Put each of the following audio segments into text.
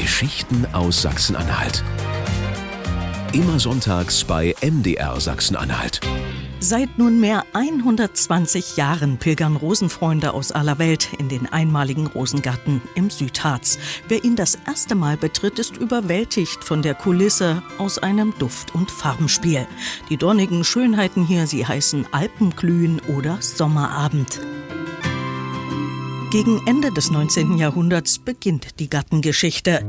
Geschichten aus Sachsen-Anhalt. Immer sonntags bei MDR Sachsen-Anhalt. Seit nunmehr 120 Jahren pilgern Rosenfreunde aus aller Welt in den einmaligen Rosengarten im Südharz. Wer ihn das erste Mal betritt, ist überwältigt von der Kulisse aus einem Duft- und Farbenspiel. Die dornigen Schönheiten hier, sie heißen Alpenglühen oder Sommerabend. Gegen Ende des 19. Jahrhunderts beginnt die Gartengeschichte.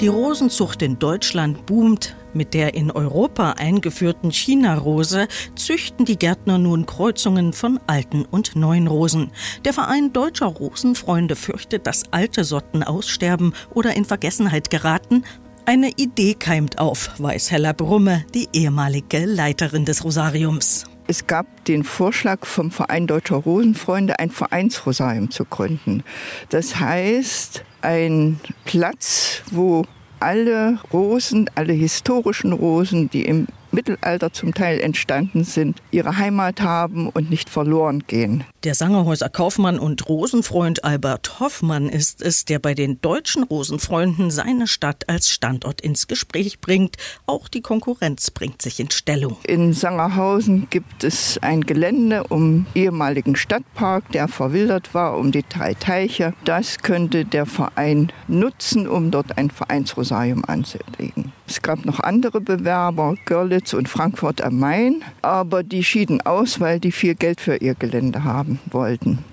Die Rosenzucht in Deutschland boomt. Mit der in Europa eingeführten China-Rose züchten die Gärtner nun Kreuzungen von alten und neuen Rosen. Der Verein Deutscher Rosenfreunde fürchtet, dass alte Sorten aussterben oder in Vergessenheit geraten. Eine Idee keimt auf, weiß Hella Brumme, die ehemalige Leiterin des Rosariums. Es gab den Vorschlag vom Verein Deutscher Rosenfreunde, ein Vereinsrosarium zu gründen. Das heißt, ein Platz, wo alle Rosen, alle historischen Rosen, die im Mittelalter zum Teil entstanden sind, ihre Heimat haben und nicht verloren gehen. Der Sangerhäuser Kaufmann und Rosenfreund Albert Hoffmann ist es, der bei den deutschen Rosenfreunden seine Stadt als Standort ins Gespräch bringt. Auch die Konkurrenz bringt sich in Stellung. In Sangerhausen gibt es ein Gelände um ehemaligen Stadtpark, der verwildert war, um die drei Teiche. Das könnte der Verein nutzen, um dort ein Vereinsrosarium anzulegen. Es gab noch andere Bewerber, Görlitz und Frankfurt am Main, aber die schieden aus, weil die viel Geld für ihr Gelände haben wollten.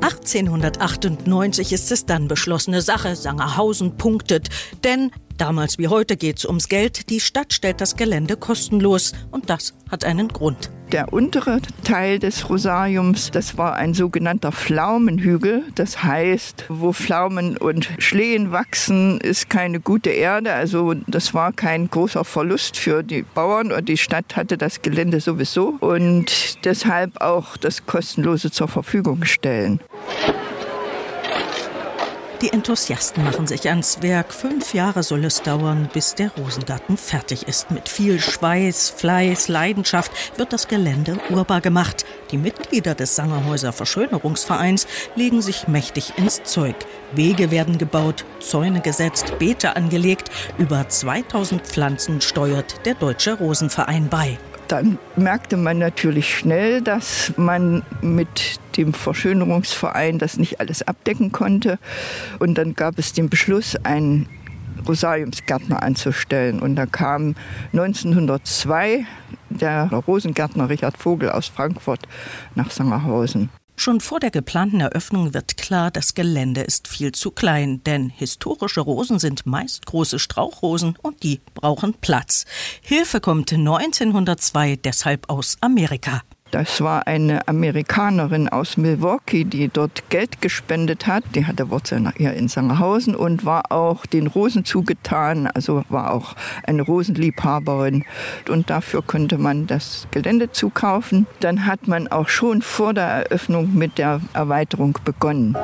1898 ist es dann beschlossene Sache. Sangerhausen punktet. Denn damals wie heute geht es ums Geld. Die Stadt stellt das Gelände kostenlos. Und das hat einen Grund. Der untere Teil des Rosariums, das war ein sogenannter Pflaumenhügel. Das heißt, wo Pflaumen und Schlehen wachsen, ist keine gute Erde. Also das war kein großer Verlust für die Bauern und die Stadt hatte das Gelände sowieso und deshalb auch das kostenlose zur Verfügung stellen. Die Enthusiasten machen sich ans Werk. Fünf Jahre soll es dauern, bis der Rosengarten fertig ist. Mit viel Schweiß, Fleiß, Leidenschaft wird das Gelände urbar gemacht. Die Mitglieder des Sangerhäuser Verschönerungsvereins legen sich mächtig ins Zeug. Wege werden gebaut, Zäune gesetzt, Beete angelegt. Über 2000 Pflanzen steuert der Deutsche Rosenverein bei. Dann merkte man natürlich schnell, dass man mit dem Verschönerungsverein das nicht alles abdecken konnte. Und dann gab es den Beschluss, einen Rosariumsgärtner anzustellen. Und da kam 1902 der Rosengärtner Richard Vogel aus Frankfurt nach Sangerhausen. Schon vor der geplanten Eröffnung wird klar, das Gelände ist viel zu klein, denn historische Rosen sind meist große Strauchrosen und die brauchen Platz. Hilfe kommt 1902 deshalb aus Amerika. Das war eine Amerikanerin aus Milwaukee, die dort Geld gespendet hat. Die hatte Wurzeln hier in Sangerhausen und war auch den Rosen zugetan, also war auch eine Rosenliebhaberin. Und dafür konnte man das Gelände zukaufen. Dann hat man auch schon vor der Eröffnung mit der Erweiterung begonnen.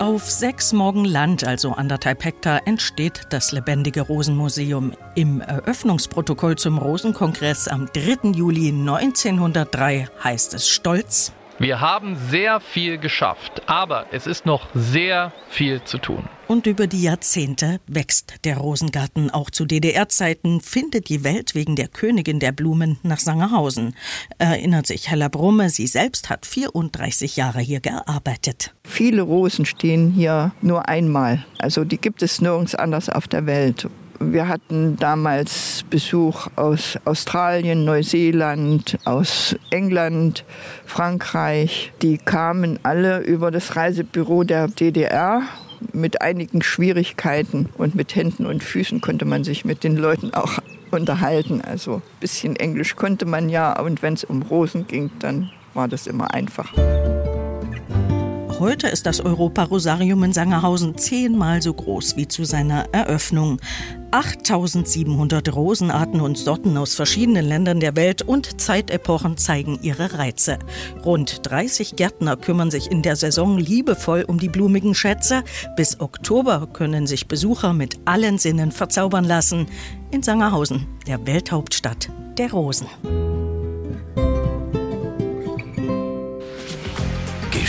Auf sechs Morgen Land, also anderthalb Hektar, entsteht das lebendige Rosenmuseum. Im Eröffnungsprotokoll zum Rosenkongress am 3. Juli 1903 heißt es stolz. Wir haben sehr viel geschafft, aber es ist noch sehr viel zu tun. Und über die Jahrzehnte wächst der Rosengarten. Auch zu DDR-Zeiten findet die Welt wegen der Königin der Blumen nach Sangerhausen. Erinnert sich Hella Brumme, sie selbst hat 34 Jahre hier gearbeitet. Viele Rosen stehen hier nur einmal. Also die gibt es nirgends anders auf der Welt. Wir hatten damals Besuch aus Australien, Neuseeland, aus England, Frankreich. Die kamen alle über das Reisebüro der DDR mit einigen Schwierigkeiten und mit Händen und Füßen konnte man sich mit den Leuten auch unterhalten. Also ein bisschen Englisch konnte man ja und wenn es um Rosen ging, dann war das immer einfach. Heute ist das Europa-Rosarium in Sangerhausen zehnmal so groß wie zu seiner Eröffnung. 8700 Rosenarten und Sorten aus verschiedenen Ländern der Welt und Zeitepochen zeigen ihre Reize. Rund 30 Gärtner kümmern sich in der Saison liebevoll um die blumigen Schätze. Bis Oktober können sich Besucher mit allen Sinnen verzaubern lassen. In Sangerhausen, der Welthauptstadt der Rosen.